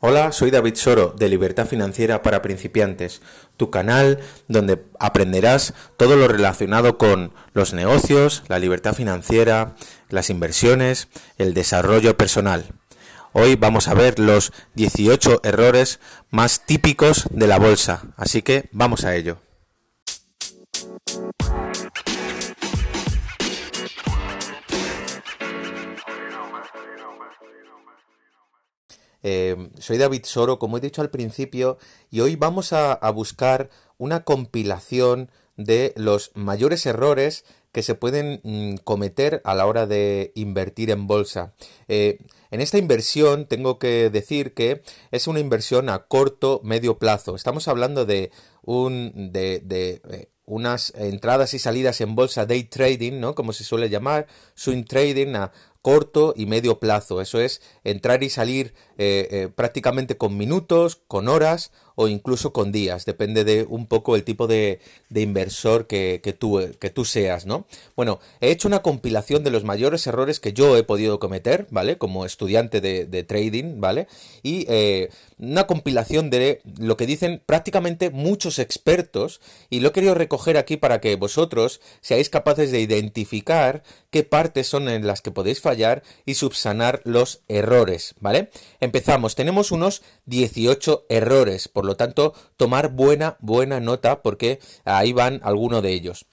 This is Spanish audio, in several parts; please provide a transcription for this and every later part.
Hola, soy David Soro de Libertad Financiera para Principiantes, tu canal donde aprenderás todo lo relacionado con los negocios, la libertad financiera, las inversiones, el desarrollo personal. Hoy vamos a ver los 18 errores más típicos de la bolsa, así que vamos a ello. Eh, soy David Soro, como he dicho al principio, y hoy vamos a, buscar una compilación de los mayores errores que se pueden mm, cometer a la hora de invertir en bolsa. Eh, en esta inversión tengo que decir que es una inversión a corto, medio plazo. Estamos hablando de eh, unas entradas y salidas en bolsa day trading, ¿no? Como se suele llamar, swing trading a corto y medio plazo. Eso es entrar y salir eh, eh, prácticamente con minutos, con horas o incluso con días, depende de un poco el tipo de, inversor que, tú, que tú seas, ¿no? Bueno, he hecho una compilación de los mayores errores que yo he podido cometer, ¿vale? Como estudiante de, trading, ¿vale? Y eh, una compilación de lo que dicen prácticamente muchos expertos y lo he querido recoger aquí para que vosotros seáis capaces de identificar qué partes son en las que podéis fallar y subsanar los errores, ¿vale? Empezamos, tenemos unos 18 errores, por lo tanto, tomar buena, buena nota porque ahí van algunos de ellos.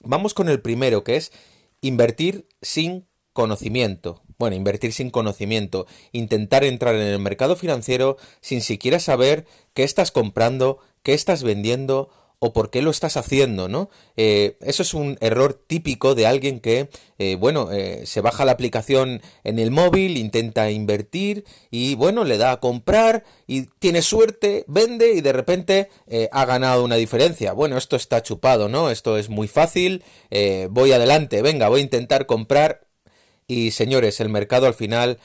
Vamos con el primero, que es invertir sin conocimiento. Bueno, invertir sin conocimiento, intentar entrar en el mercado financiero sin siquiera saber qué estás comprando, qué estás vendiendo o por qué lo estás haciendo, ¿no? Eh, eso es un error típico de alguien que, eh, bueno, eh, se baja la aplicación en el móvil, intenta invertir y, bueno, le da a comprar y tiene suerte, vende y de repente ha ganado una diferencia. Bueno, esto está chupado, ¿no? Esto es muy fácil, voy adelante, venga, voy a intentar comprar. Y señores, el mercado al final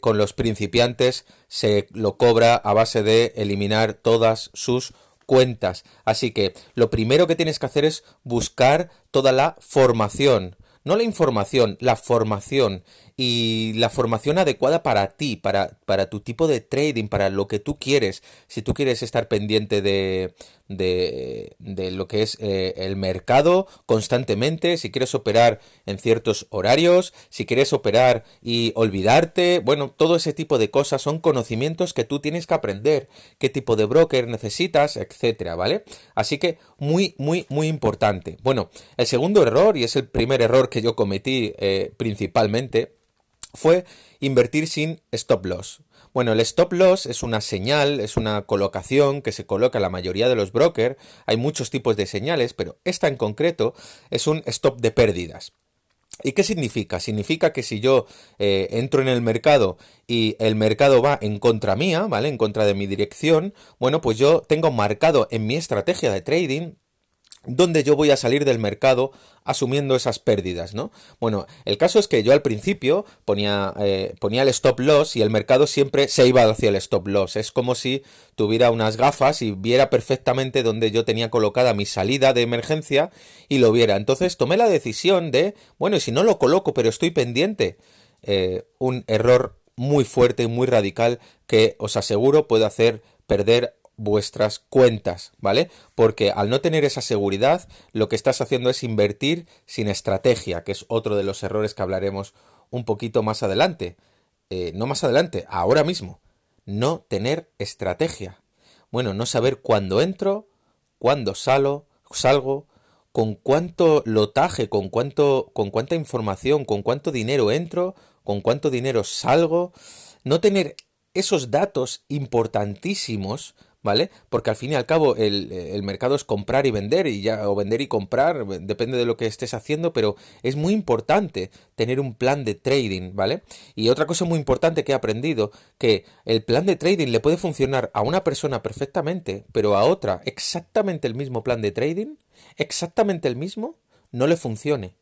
con los principiantes se lo cobra a base de eliminar todas sus cuentas. Así que lo primero que tienes que hacer es buscar toda la formación. No la información, la formación y la formación adecuada para ti, para, para tu tipo de trading, para lo que tú quieres. Si tú quieres estar pendiente de, de, de lo que es eh, el mercado constantemente, si quieres operar en ciertos horarios, si quieres operar y olvidarte, bueno, todo ese tipo de cosas son conocimientos que tú tienes que aprender, qué tipo de broker necesitas, etcétera, ¿vale? Así que muy, muy, muy importante. Bueno, el segundo error, y es el primer error que yo cometí eh, principalmente, fue invertir sin stop loss. Bueno, el stop loss es una señal, es una colocación que se coloca la mayoría de los brokers. Hay muchos tipos de señales, pero esta en concreto es un stop de pérdidas. ¿Y qué significa? Significa que si yo eh, entro en el mercado y el mercado va en contra mía, ¿vale? En contra de mi dirección, bueno, pues yo tengo marcado en mi estrategia de trading donde yo voy a salir del mercado asumiendo esas pérdidas, ¿no? Bueno, el caso es que yo al principio ponía, eh, ponía el stop loss y el mercado siempre se iba hacia el stop loss. Es como si tuviera unas gafas y viera perfectamente donde yo tenía colocada mi salida de emergencia y lo viera. Entonces tomé la decisión de, bueno, y si no lo coloco pero estoy pendiente, eh, un error muy fuerte y muy radical que os aseguro puede hacer perder vuestras cuentas, ¿vale? Porque al no tener esa seguridad, lo que estás haciendo es invertir sin estrategia, que es otro de los errores que hablaremos un poquito más adelante. Eh, no más adelante, ahora mismo. No tener estrategia. Bueno, no saber cuándo entro, cuándo salgo, salgo, con cuánto lotaje, con cuánto, con cuánta información, con cuánto dinero entro, con cuánto dinero salgo. No tener esos datos importantísimos ¿vale? Porque al fin y al cabo el, mercado es comprar y vender y ya o vender y comprar, depende de lo que estés haciendo, pero es muy importante tener un plan de trading, ¿vale? Y otra cosa muy importante que he aprendido, que el plan de trading le puede funcionar a una persona perfectamente, pero a otra exactamente el mismo plan de trading, exactamente el mismo, no le funcione.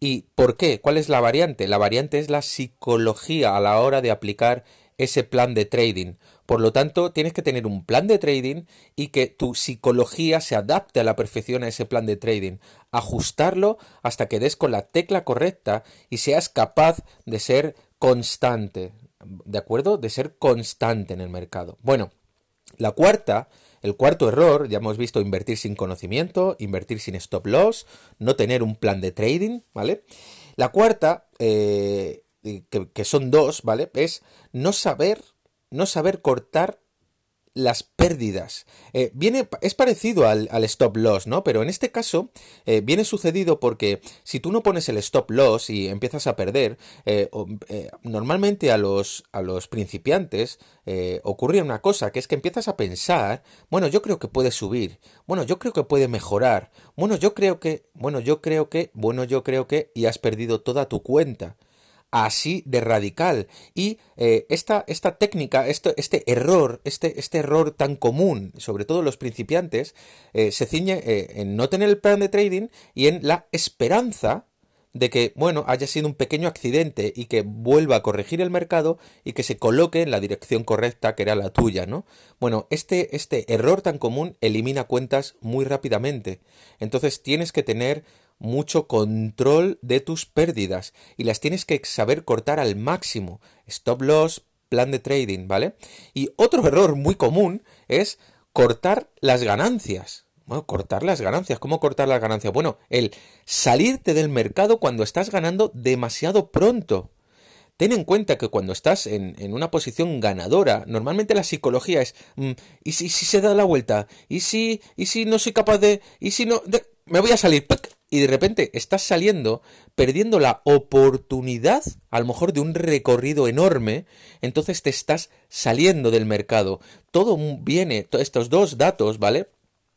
¿Y por qué? ¿Cuál es la variante? La variante es la psicología a la hora de aplicar ese plan de trading. Por lo tanto, tienes que tener un plan de trading y que tu psicología se adapte a la perfección a ese plan de trading. Ajustarlo hasta que des con la tecla correcta y seas capaz de ser constante. ¿de acuerdo? De ser constante en el mercado. Bueno, la cuarta, el cuarto error, ya hemos visto invertir sin conocimiento, invertir sin stop loss, no tener un plan de trading, ¿vale? La cuarta, eh, que, son dos, ¿vale? Es no saber, no saber cortar las pérdidas. Eh, viene, es parecido al, stop loss, ¿no? Pero en este caso eh, viene sucedido porque si tú no pones el stop loss y empiezas a perder, eh, normalmente a los, a los principiantes ocurre una cosa, que es que empiezas a pensar, bueno, yo creo que puede subir, bueno, yo creo que puede mejorar, bueno, yo creo que, bueno, yo creo que, bueno, yo creo que, y has perdido toda tu cuenta así de radical. Y eh, esta, esta, técnica, este, este error, este, este, error tan común, sobre todo los principiantes, eh, se ciñe eh, en no tener el plan de trading y en la esperanza de que, bueno, haya sido un pequeño accidente y que vuelva a corregir el mercado y que se coloque en la dirección correcta que era la tuya, ¿no? Bueno, este, este error tan común elimina cuentas muy rápidamente. Entonces tienes que tener mucho control de tus pérdidas y las tienes que saber cortar al máximo. Stop loss, plan de trading, ¿vale? Y otro error muy común es cortar las ganancias. Bueno, cortar las ganancias. ¿Cómo cortar las ganancias? Bueno, el salirte del mercado cuando estás ganando demasiado pronto. Ten en cuenta que cuando estás en, una posición ganadora, normalmente la psicología es, mm, ¿y si, si, se da la vuelta? ¿Y si, y si no soy capaz de, y si no, me voy a salir? Y de repente estás saliendo, perdiendo la oportunidad, a lo mejor de un recorrido enorme, entonces te estás saliendo del mercado. Todo viene, estos dos datos, ¿vale?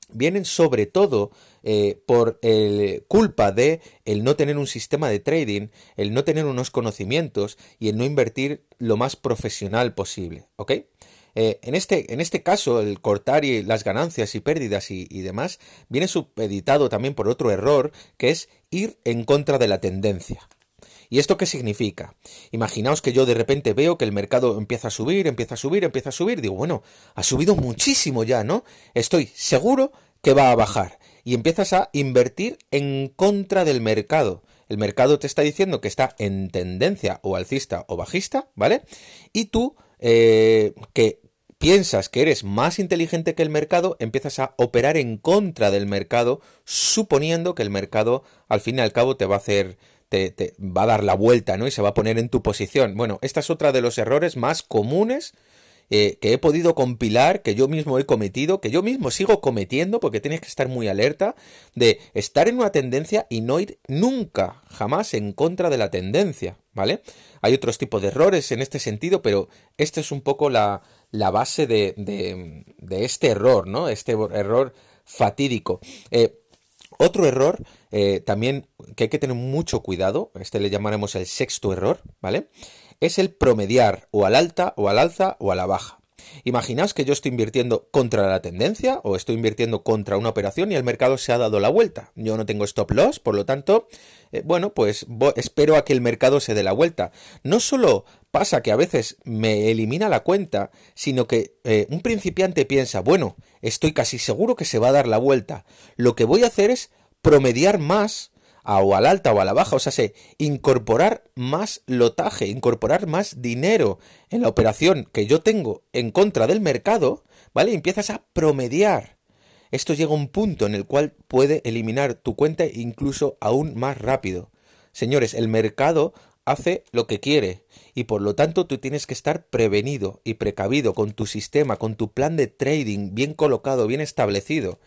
Vienen sobre todo eh, por el, culpa de el no tener un sistema de trading, el no tener unos conocimientos y el no invertir lo más profesional posible, ¿ok? Eh, en, este, en este caso, el cortar y las ganancias y pérdidas y, demás viene supeditado también por otro error, que es ir en contra de la tendencia. ¿Y esto qué significa? Imaginaos que yo de repente veo que el mercado empieza a subir, empieza a subir, empieza a subir. Digo, bueno, ha subido muchísimo ya, ¿no? Estoy seguro que va a bajar. Y empiezas a invertir en contra del mercado. El mercado te está diciendo que está en tendencia o alcista o bajista, ¿vale? Y tú, eh, que piensas que eres más inteligente que el mercado, empiezas a operar en contra del mercado, suponiendo que el mercado al fin y al cabo te va a hacer, te, te, va a dar la vuelta, ¿no? Y se va a poner en tu posición. Bueno, esta es otra de los errores más comunes eh, que he podido compilar, que yo mismo he cometido, que yo mismo sigo cometiendo, porque tienes que estar muy alerta, de estar en una tendencia y no ir nunca, jamás en contra de la tendencia, ¿vale? Hay otros tipos de errores en este sentido, pero este es un poco la, la base de, de, este error, ¿no? Este error fatídico. Eh, otro error eh, también que hay que tener mucho cuidado, este le llamaremos el sexto error, ¿vale? Es el promediar o al alta o al alza o a la baja. Imaginaos que yo estoy invirtiendo contra la tendencia o estoy invirtiendo contra una operación y el mercado se ha dado la vuelta. Yo no tengo stop loss, por lo tanto, eh, bueno, pues espero a que el mercado se dé la vuelta. No solo pasa que a veces me elimina la cuenta, sino que eh, un principiante piensa, bueno, estoy casi seguro que se va a dar la vuelta. Lo que voy a hacer es promediar más o al alta o a la baja, o sea, se incorporar más lotaje, incorporar más dinero en la operación que yo tengo en contra del mercado, ¿vale? Y empiezas a promediar. Esto llega a un punto en el cual puede eliminar tu cuenta incluso aún más rápido. Señores, el mercado hace lo que quiere y por lo tanto tú tienes que estar prevenido y precavido con tu sistema, con tu plan de trading bien colocado, bien establecido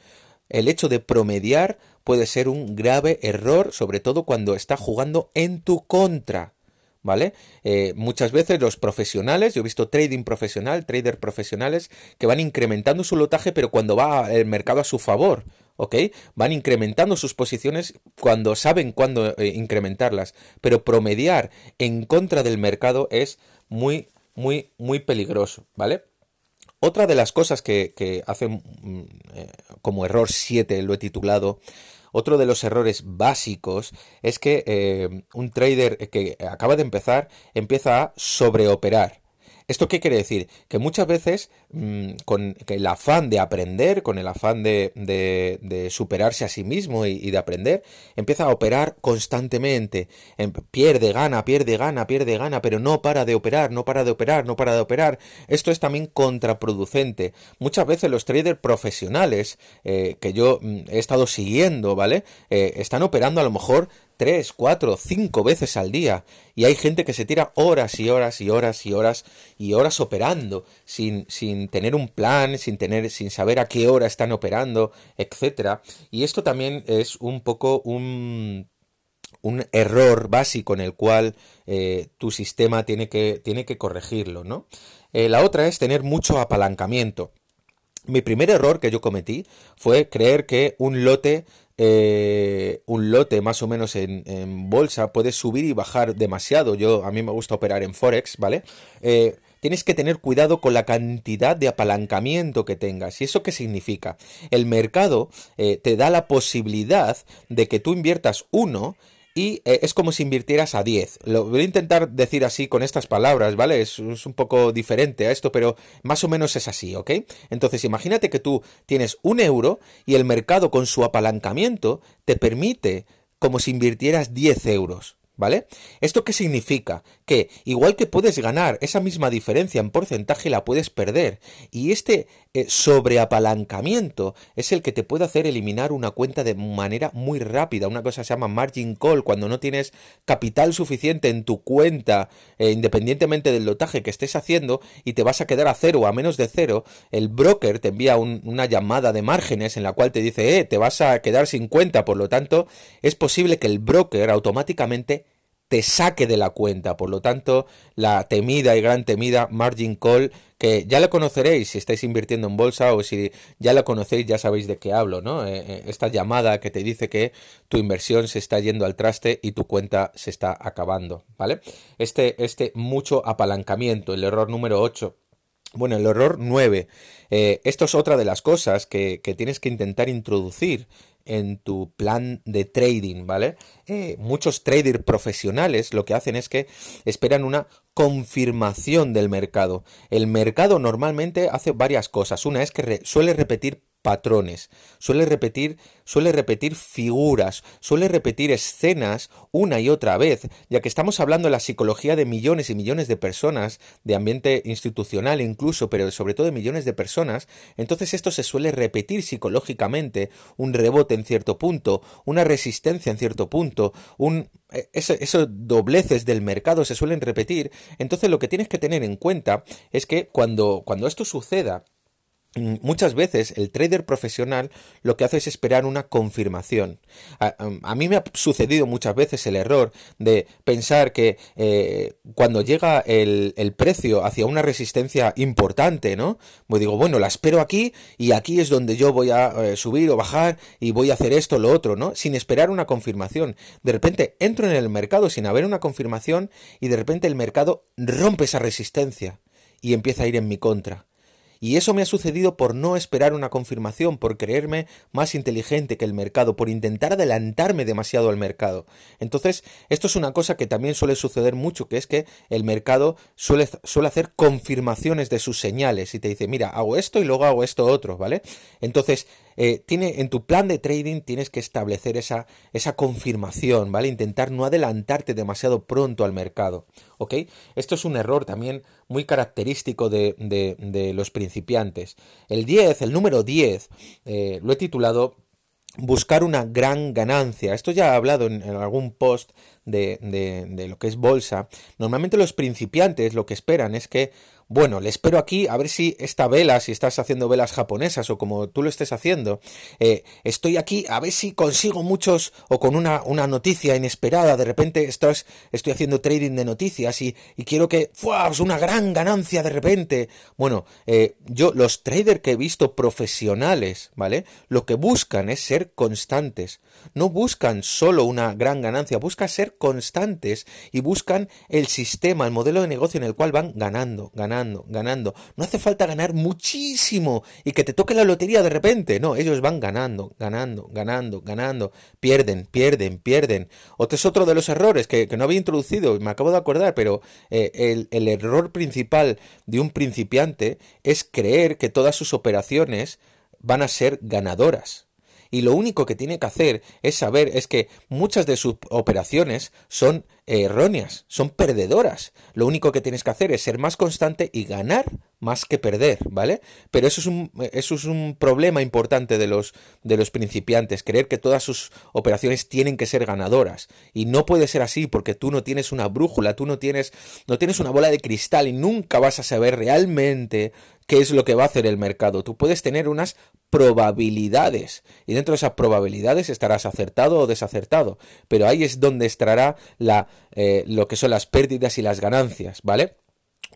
el hecho de promediar puede ser un grave error, sobre todo cuando está jugando en tu contra. ¿Vale? Eh, muchas veces los profesionales, yo he visto trading profesional, trader profesionales, que van incrementando su lotaje, pero cuando va el mercado a su favor, ¿ok? Van incrementando sus posiciones cuando saben cuándo eh, incrementarlas, pero promediar en contra del mercado es muy, muy, muy peligroso, ¿vale? Otra de las cosas que, hacen mm, eh, como error 7, lo he titulado, otro de los errores básicos es que eh, un trader que acaba de empezar empieza a sobreoperar. ¿Esto qué quiere decir? Que muchas veces mmm, con el afán de aprender, con el afán de, de, superarse a sí mismo y, y, de aprender, empieza a operar constantemente. Em, pierde, gana, pierde, gana, pierde, gana, pero no para de operar, no para de operar, no para de operar. Esto es también contraproducente. Muchas veces los traders profesionales eh, que yo mm, he estado siguiendo, ¿vale? Eh, están operando a lo mejor tres, cuatro, cinco veces al día. Y hay gente que se tira horas y horas y horas y horas y horas operando, sin, sin tener un plan, sin tener, sin saber a qué hora están operando, etcétera. Y esto también es un poco un un error básico en el cual eh, tu sistema tiene que, tiene que corregirlo, ¿no? Eh, la otra es tener mucho apalancamiento. Mi primer error que yo cometí fue creer que un lote eh, un lote más o menos en, bolsa puede subir y bajar demasiado. Yo a mí me gusta operar en forex, ¿vale? Eh, tienes que tener cuidado con la cantidad de apalancamiento que tengas. ¿Y eso qué significa? El mercado eh, te da la posibilidad de que tú inviertas uno y eh, es como si invirtieras a 10. Lo voy a intentar decir así con estas palabras, ¿vale? Es, es, un poco diferente a esto, pero más o menos es así, ¿ok? Entonces imagínate que tú tienes un euro y el mercado con su apalancamiento te permite como si invirtieras 10 euros. ¿Vale? ¿Esto qué significa? Que igual que puedes ganar esa misma diferencia en porcentaje, la puedes perder. Y este eh, sobreapalancamiento es el que te puede hacer eliminar una cuenta de manera muy rápida. Una cosa se llama margin call, cuando no tienes capital suficiente en tu cuenta, eh, independientemente del lotaje que estés haciendo, y te vas a quedar a cero o a menos de cero, el broker te envía un, una llamada de márgenes en la cual te dice, eh, te vas a quedar sin cuenta. Por lo tanto, es posible que el broker automáticamente te saque de la cuenta. Por lo tanto, la temida y gran temida margin call, que ya la conoceréis si estáis invirtiendo en bolsa o si ya la conocéis, ya sabéis de qué hablo, ¿no? Esta llamada que te dice que tu inversión se está yendo al traste y tu cuenta se está acabando, ¿vale? Este, este mucho apalancamiento, el error número 8. Bueno, el error 9. Eh, esto es otra de las cosas que, que tienes que intentar introducir en tu plan de trading, ¿vale? Eh, muchos traders profesionales lo que hacen es que esperan una confirmación del mercado. El mercado normalmente hace varias cosas. Una es que suele repetir patrones, suele repetir, suele repetir figuras, suele repetir escenas una y otra vez, ya que estamos hablando de la psicología de millones y millones de personas, de ambiente institucional incluso, pero sobre todo de millones de personas, entonces esto se suele repetir psicológicamente, un rebote en cierto punto, una resistencia en cierto punto, un e, esos dobleces del mercado se suelen repetir, entonces lo que tienes que tener en cuenta es que cuando, cuando esto suceda, muchas veces el trader profesional lo que hace es esperar una confirmación. A, mí me ha sucedido muchas veces el error de pensar que eh, cuando llega el, el, precio hacia una resistencia importante, ¿no? Pues digo, bueno, la espero aquí y aquí es donde yo voy a eh, subir o bajar y voy a hacer esto o lo otro, ¿no? Sin esperar una confirmación. De repente entro en el mercado sin haber una confirmación y de repente el mercado rompe esa resistencia y empieza a ir en mi contra. Y eso me ha sucedido por no esperar una confirmación, por creerme más inteligente que el mercado, por intentar adelantarme demasiado al mercado. Entonces, esto es una cosa que también suele suceder mucho, que es que el mercado suele, suele hacer confirmaciones de sus señales y te dice, mira, hago esto y luego hago esto otro, ¿vale? Entonces, eh, tiene, en tu plan de trading tienes que establecer esa, esa confirmación, ¿vale? Intentar no adelantarte demasiado pronto al mercado, ¿ok? Esto es un error también muy característico de, de, los principiantes. El 10, el número 10, eh, lo he titulado buscar una gran ganancia. Esto ya he hablado en, algún post de, de, lo que es bolsa. Normalmente los principiantes lo que esperan es que bueno, le espero aquí a ver si esta vela, si estás haciendo velas japonesas o como tú lo estés haciendo, eh, estoy aquí a ver si consigo muchos o con una, una noticia inesperada, de repente estás, estoy haciendo trading de noticias y, y quiero que, ¡fua! una gran ganancia de repente. Bueno, eh, yo, los traders que he visto profesionales, ¿vale? Lo que buscan es ser constantes. No buscan solo una gran ganancia, buscan ser constantes y buscan el sistema, el modelo de negocio en el cual van ganando, ganando ganando, ganando. No hace falta ganar muchísimo y que te toque la lotería de repente. No, ellos van ganando, ganando, ganando, ganando. Pierden, pierden, pierden. Otro es otro de los errores que, no había introducido, me acabo de acordar, pero eh, el, el error principal de un principiante es creer que todas sus operaciones van a ser ganadoras y lo único que tiene que hacer es saber es que muchas de sus operaciones son erróneas, son perdedoras. Lo único que tienes que hacer es ser más constante y ganar más que perder, ¿vale? Pero eso es un, eso es un problema importante de los, de los principiantes, creer que todas sus operaciones tienen que ser ganadoras. Y no puede ser así porque tú no tienes una brújula, tú no tienes, no tienes una bola de cristal y nunca vas a saber realmente qué es lo que va a hacer el mercado. Tú puedes tener unas probabilidades y dentro de esas probabilidades estarás acertado o desacertado, pero ahí es donde estará la, eh, lo que son las pérdidas y las ganancias, ¿vale?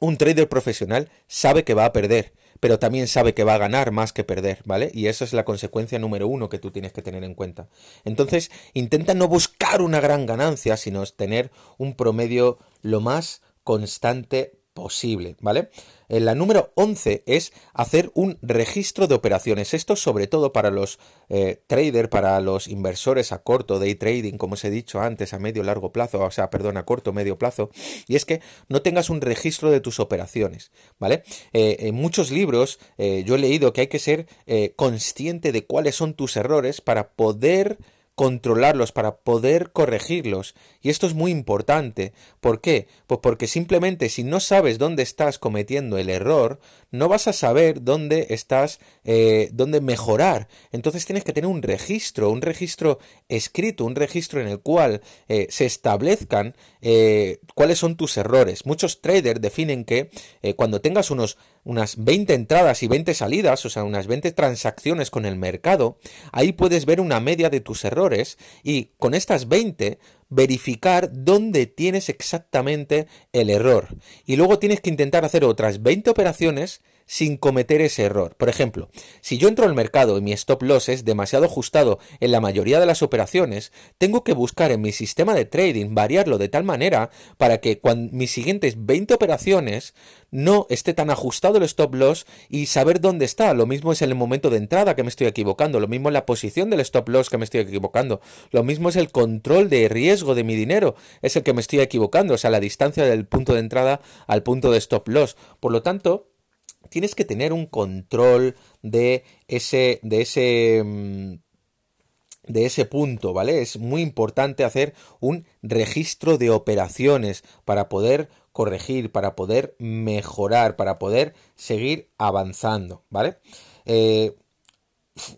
Un trader profesional sabe que va a perder, pero también sabe que va a ganar más que perder, ¿vale? Y eso es la consecuencia número uno que tú tienes que tener en cuenta. Entonces, intenta no buscar una gran ganancia, sino tener un promedio lo más constante posible, ¿vale? Eh, la número 11 es hacer un registro de operaciones. Esto sobre todo para los eh, traders, para los inversores a corto, day trading, como os he dicho antes, a medio largo plazo, o sea, perdón, a corto, medio plazo. Y es que no tengas un registro de tus operaciones, ¿vale? Eh, en muchos libros yo he leído que hay que ser consciente de cuáles son tus errores para poder controlarlos, para poder corregirlos. Y esto es muy importante. ¿Por qué? Pues porque simplemente si no sabes dónde estás cometiendo el error, no vas a saber dónde estás, eh, dónde mejorar. Entonces tienes que tener un registro, un registro escrito, un registro en el cual eh, se establezcan eh, cuáles son tus errores. Muchos traders definen que cuando tengas unos unas 20 entradas y 20 salidas, o sea, unas 20 transacciones con el mercado, ahí puedes ver una media de tus errores y con estas 20 verificar dónde tienes exactamente el error. Y luego tienes que intentar hacer otras 20 operaciones sin cometer ese error. Por ejemplo, si yo entro al mercado y mi stop loss es demasiado ajustado en la mayoría de las operaciones, tengo que buscar en mi sistema de trading variarlo de tal manera para que cuando mis siguientes 20 operaciones no esté tan ajustado el stop loss y saber dónde está. Lo mismo es en el momento de entrada que me estoy equivocando, lo mismo es la posición del stop loss que me estoy equivocando, lo mismo es el control de riesgo de mi dinero, es el que me estoy equivocando, o sea, la distancia del punto de entrada al punto de stop loss. Por lo tanto, tienes que tener un control de ese, de ese, mm, de ese punto, ¿vale? Es muy importante hacer un registro de operaciones para poder corregir, para poder mejorar, para poder seguir avanzando, ¿vale? Eh,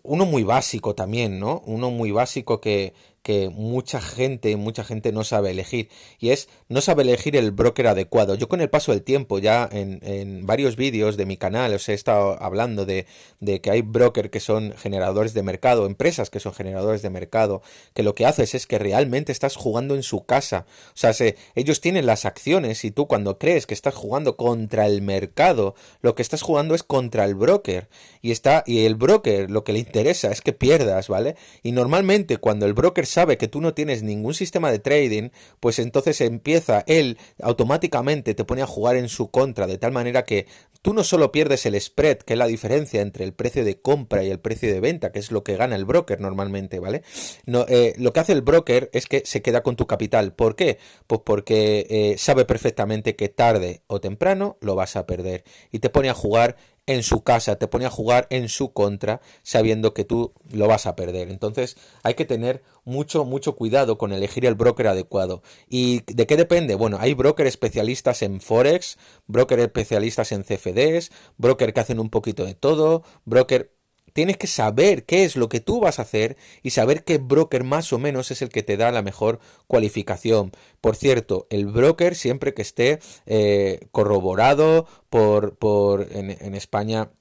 uno muy básico también, ¿no? Uno muy básico que, que mucha gente, mucha gente no sabe elegir. Y es, no sabe elegir el broker adecuado. Yo con el paso del tiempo, ya en, en varios vídeos de mi canal, os he estado hablando de, de, que hay brokers que son generadores de mercado, empresas que son generadores de mercado, que lo que haces es que realmente estás jugando en su casa. O sea, se, ellos tienen las acciones y tú cuando crees que estás jugando contra el mercado, lo que estás jugando es contra el broker. Y está, y el broker lo que le interesa es que pierdas, ¿vale? Y normalmente cuando el broker sabe que tú no tienes ningún sistema de trading, pues entonces empieza él automáticamente te pone a jugar en su contra, de tal manera que tú no solo pierdes el spread, que es la diferencia entre el precio de compra y el precio de venta, que es lo que gana el broker normalmente, ¿vale? No, eh, lo que hace el broker es que se queda con tu capital. ¿Por qué? Pues porque eh, sabe perfectamente que tarde o temprano lo vas a perder y te pone a jugar en su casa, te pone a jugar en su contra, sabiendo que tú lo vas a perder. Entonces hay que tener mucho, mucho cuidado con elegir el broker adecuado. ¿Y de qué depende? Bueno, hay broker especialistas en Forex, broker especialistas en CFDs, broker que hacen un poquito de todo, broker Tienes que saber qué es lo que tú vas a hacer y saber qué broker más o menos es el que te da la mejor cualificación. Por cierto, el broker siempre que esté eh, corroborado por, por en, en España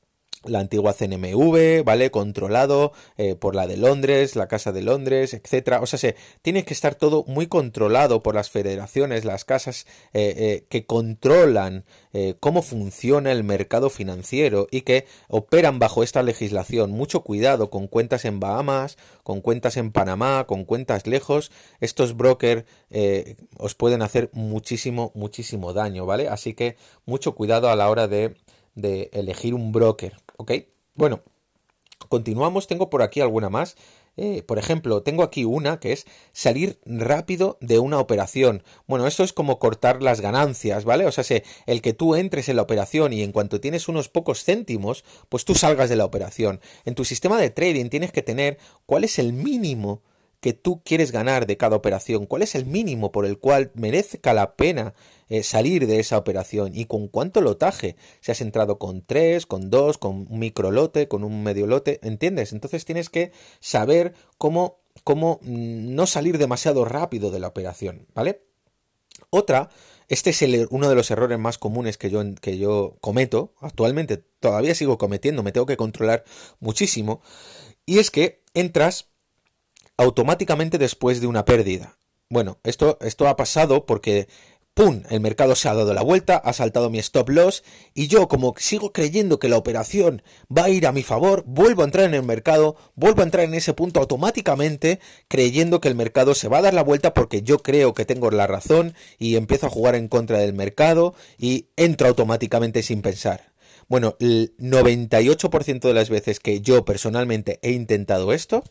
la antigua CNMV, ¿vale? Controlado eh, por la de Londres, la Casa de Londres, etcétera. O sea, se, tiene que estar todo muy controlado por las federaciones, las casas eh, eh, que controlan cómo funciona el mercado financiero y que operan bajo esta legislación. Mucho cuidado con cuentas en Bahamas, con cuentas en Panamá, con cuentas lejos. Estos brokers os pueden hacer muchísimo, muchísimo daño, ¿vale? Así que mucho cuidado a la hora de de elegir un broker, ¿ok? Bueno, continuamos, tengo por aquí alguna más. Eh, por ejemplo, tengo aquí una que es salir rápido de una operación. Bueno, eso es como cortar las ganancias, ¿vale? O sea, el que tú entres en la operación y en cuanto tienes unos pocos céntimos, pues tú salgas de la operación. En tu sistema de trading tienes que tener cuál es el mínimo que tú quieres ganar de cada operación, cuál es el mínimo por el cual merezca la pena eh, salir de esa operación y con cuánto lotaje, si has entrado con tres, con dos, con un micro lote, con un medio lote, ¿entiendes? Entonces tienes que saber cómo, cómo mm, no salir demasiado rápido de la operación, ¿vale? Otra, este es el, uno de los errores más comunes que yo, que yo cometo, actualmente todavía sigo cometiendo, me tengo que controlar muchísimo, y es que entras automáticamente después de una pérdida. Bueno, esto, esto ha pasado porque ¡pum! El mercado se ha dado la vuelta, ha saltado mi stop loss y yo como sigo creyendo que la operación va a ir a mi favor, vuelvo a entrar en el mercado, vuelvo a entrar en ese punto automáticamente creyendo que el mercado se va a dar la vuelta porque yo creo que tengo la razón y empiezo a jugar en contra del mercado y entro automáticamente sin pensar. Bueno, el 98% de las veces que yo personalmente he intentado esto,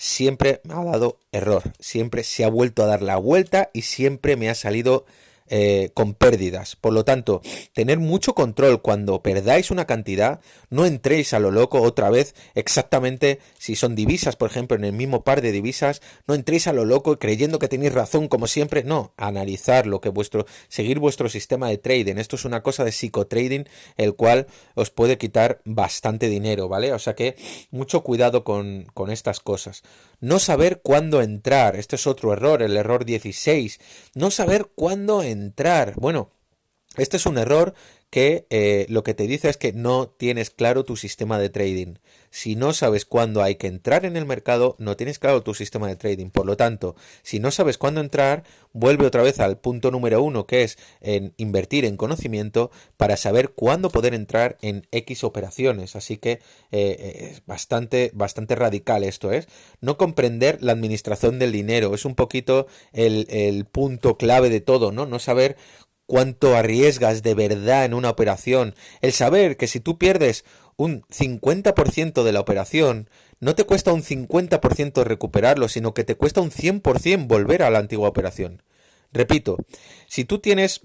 siempre me ha dado error, siempre se ha vuelto a dar la vuelta y siempre me ha salido eh, con pérdidas. Por lo tanto, tener mucho control cuando perdáis una cantidad, no entréis a lo loco otra vez exactamente si son divisas, por ejemplo, en el mismo par de divisas, no entréis a lo loco creyendo que tenéis razón como siempre, no, analizar lo que vuestro, seguir vuestro sistema de trading. Esto es una cosa de psicotrading, el cual os puede quitar bastante dinero, ¿vale? O sea que mucho cuidado con, con estas cosas. No saber cuándo entrar, este es otro error, el error 16, no saber cuándo entrar entrar. Bueno, este es un error que eh, lo que te dice es que no tienes claro tu sistema de trading. Si no sabes cuándo hay que entrar en el mercado, no tienes claro tu sistema de trading. Por lo tanto, si no sabes cuándo entrar, vuelve otra vez al punto número uno, que es en invertir en conocimiento para saber cuándo poder entrar en X operaciones. Así que eh, es bastante, bastante radical esto, es. No comprender la administración del dinero. Es un poquito el, el punto clave de todo, ¿no? No saber cuánto arriesgas de verdad en una operación, el saber que si tú pierdes un 50% de la operación, no te cuesta un 50% recuperarlo, sino que te cuesta un 100% volver a la antigua operación. Repito, si tú tienes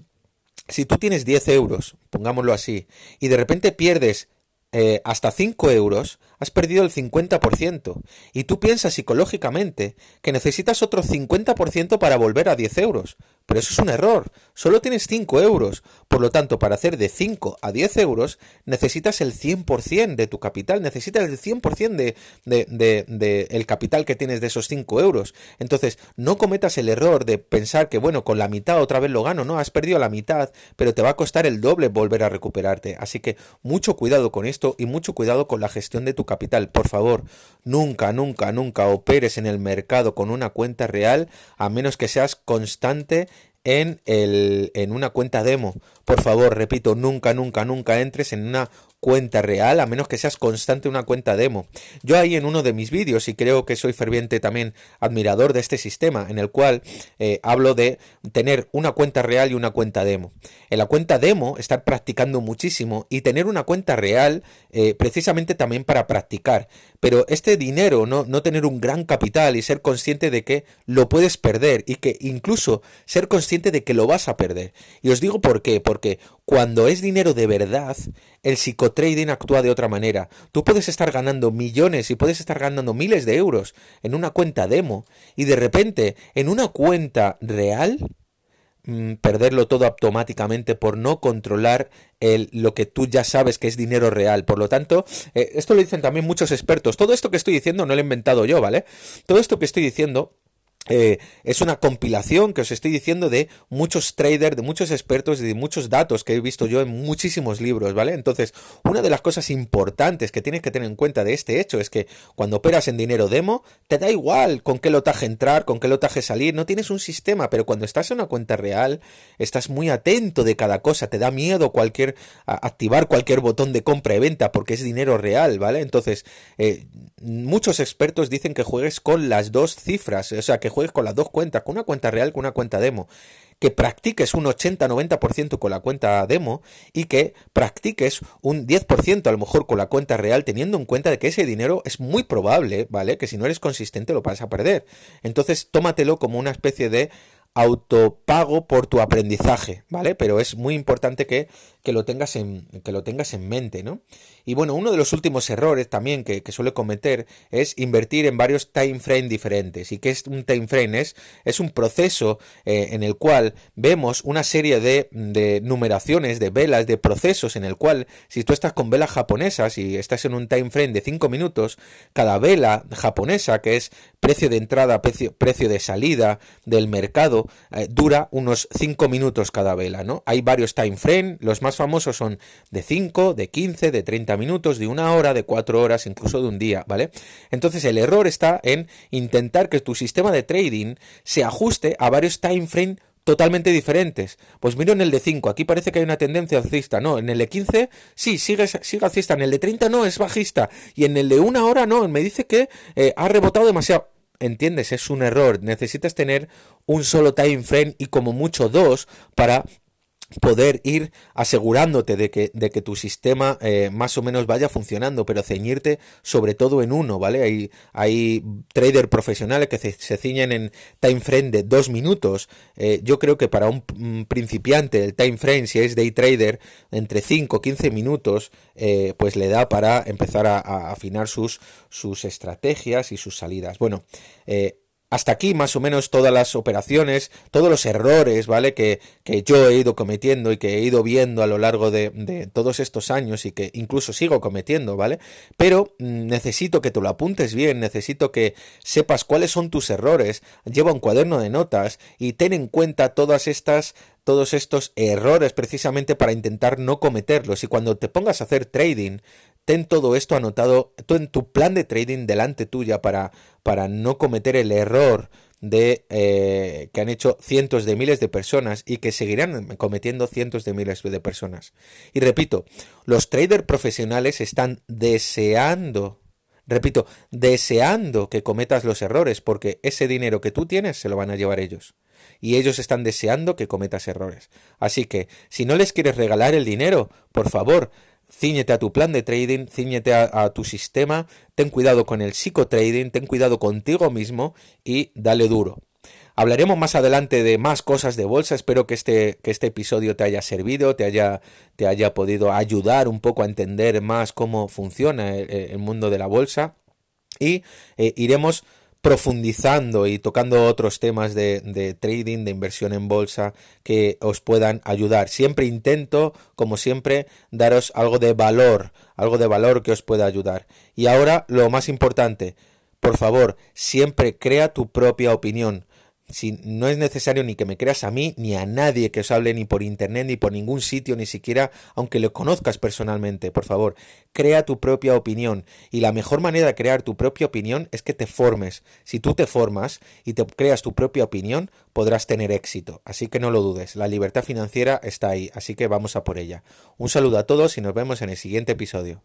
si tú tienes 10 euros, pongámoslo así, y de repente pierdes eh, hasta 5 euros, has perdido el 50%. Y tú piensas psicológicamente que necesitas otro 50% para volver a 10 euros. Pero eso es un error. Solo tienes 5 euros. Por lo tanto, para hacer de 5 a 10 euros, necesitas el 100% de tu capital. Necesitas el 100% de, de, de, de, el capital que tienes de esos 5 euros. Entonces, no cometas el error de pensar que, bueno, con la mitad otra vez lo gano. No, has perdido la mitad, pero te va a costar el doble volver a recuperarte. Así que mucho cuidado con esto y mucho cuidado con la gestión de tu capital. Por favor, nunca, nunca, nunca operes en el mercado con una cuenta real a menos que seas constante en, el, en una cuenta demo. Por favor, repito, nunca, nunca, nunca entres en una cuenta real, a menos que seas constante una cuenta demo. Yo ahí en uno de mis vídeos, y creo que soy ferviente también admirador de este sistema, en el cual eh, hablo de tener una cuenta real y una cuenta demo. En la cuenta demo, estar practicando muchísimo y tener una cuenta real eh, precisamente también para practicar. Pero este dinero, no, no tener un gran capital y ser consciente de que lo puedes perder y que incluso ser consciente de que lo vas a perder. Y os digo por qué, porque cuando es dinero de verdad, el psicotrading actúa de otra manera. Tú puedes estar ganando millones y puedes estar ganando miles de euros en una cuenta demo y de repente en una cuenta real mm, perderlo todo automáticamente por no controlar el, lo que tú ya sabes que es dinero real. Por lo tanto, eh, esto lo dicen también muchos expertos. Todo esto que estoy diciendo no lo he inventado yo, ¿vale? Todo esto que estoy diciendo eh, es una compilación que os estoy diciendo de muchos traders, de muchos expertos y de muchos datos que he visto yo en muchísimos libros, ¿vale? Entonces, una de las cosas importantes que tienes que tener en cuenta de este hecho es que cuando operas en dinero demo, te da igual con qué lotaje entrar, con qué lotaje salir, no tienes un sistema, pero cuando estás en una cuenta real, estás muy atento de cada cosa, te da miedo cualquier activar cualquier botón de compra y venta porque es dinero real, ¿vale? Entonces, eh, muchos expertos dicen que juegues con las dos cifras, o sea, que juegues con las dos cuentas, con una cuenta real, con una cuenta demo, que practiques un 80-90% con la cuenta demo y que practiques un 10% a lo mejor con la cuenta real, teniendo en cuenta de que ese dinero es muy probable, ¿vale? Que si no eres consistente lo vas a perder. Entonces, tómatelo como una especie de autopago por tu aprendizaje, ¿vale? Pero es muy importante que, que, lo, tengas en, que lo tengas en mente, ¿no? Y bueno, uno de los últimos errores también que, suele cometer es invertir en varios time frames diferentes. ¿Y qué es un time frame? Es, es un proceso eh, en el cual vemos una serie de, de, numeraciones, de velas, de procesos en el cual si tú estás con velas japonesas y estás en un time frame de 5 minutos, cada vela japonesa, que es precio de entrada, precio, precio de salida del mercado, eh, dura unos 5 minutos cada vela, ¿no? Hay varios time frame, los más famosos son de 5, de 15, de 30 minutos, de una hora, de 4 horas, incluso de un día, ¿vale? Entonces el error está en intentar que tu sistema de trading se ajuste a varios time frame totalmente diferentes. Pues miro en el de 5, aquí parece que hay una tendencia alcista, no, en el de 15 sí, sigue, sigue alcista, en el de 30 no, es bajista, y en el de una hora no, me dice que eh, ha rebotado demasiado entiendes, es un error. Necesitas tener un solo time frame y como mucho dos para poder ir asegurándote de que, de que tu sistema eh, más o menos vaya funcionando, pero ceñirte sobre todo en uno, ¿vale? Hay, hay traders profesionales que se, ciñen en time frame de dos minutos. Eh, yo creo que para un, principiante el time frame, si es day trader, entre 5 o 15 minutos, eh, pues le da para empezar a, a, afinar sus, sus estrategias y sus salidas. Bueno, hasta aquí más o menos todas las operaciones, todos los errores, ¿vale? Que, que yo he ido cometiendo y que he ido viendo a lo largo de, de, todos estos años y que incluso sigo cometiendo, ¿vale? Pero mm, necesito que te lo apuntes bien, necesito que sepas cuáles son tus errores, lleva un cuaderno de notas y ten en cuenta todas estas todos estos errores precisamente para intentar no cometerlos y cuando te pongas a hacer trading ten todo esto anotado en tu plan de trading delante tuya para, para no cometer el error de eh, que han hecho cientos de miles de personas y que seguirán cometiendo cientos de miles de personas. Y repito, los traders profesionales están deseando, repito, deseando que cometas los errores porque ese dinero que tú tienes se lo van a llevar ellos y ellos están deseando que cometas errores. Así que, si no les quieres regalar el dinero, por favor, ciñete a tu plan de trading, ciñete a, tu sistema, ten cuidado con el psicotrading, ten cuidado contigo mismo y dale duro. Hablaremos más adelante de más cosas de bolsa. Espero que este, que este episodio te haya servido, te haya, te haya podido ayudar un poco a entender más cómo funciona el, mundo de la bolsa. Y eh, iremos profundizando y tocando otros temas de, trading, de inversión en bolsa que os puedan ayudar. Siempre intento, como siempre, daros algo de valor, algo de valor que os pueda ayudar. Y ahora lo más importante, por favor, siempre crea tu propia opinión si no es necesario ni que me creas a mí ni a nadie que os hable ni por internet ni por ningún sitio ni siquiera aunque lo conozcas personalmente por favor. Crea tu propia opinión. Y la mejor manera de crear tu propia opinión es que te formes. Si tú te formas y te creas tu propia opinión podrás tener éxito. Así que no lo dudes la libertad financiera está ahí así que vamos a por ella. Un saludo a todos y nos vemos en el siguiente episodio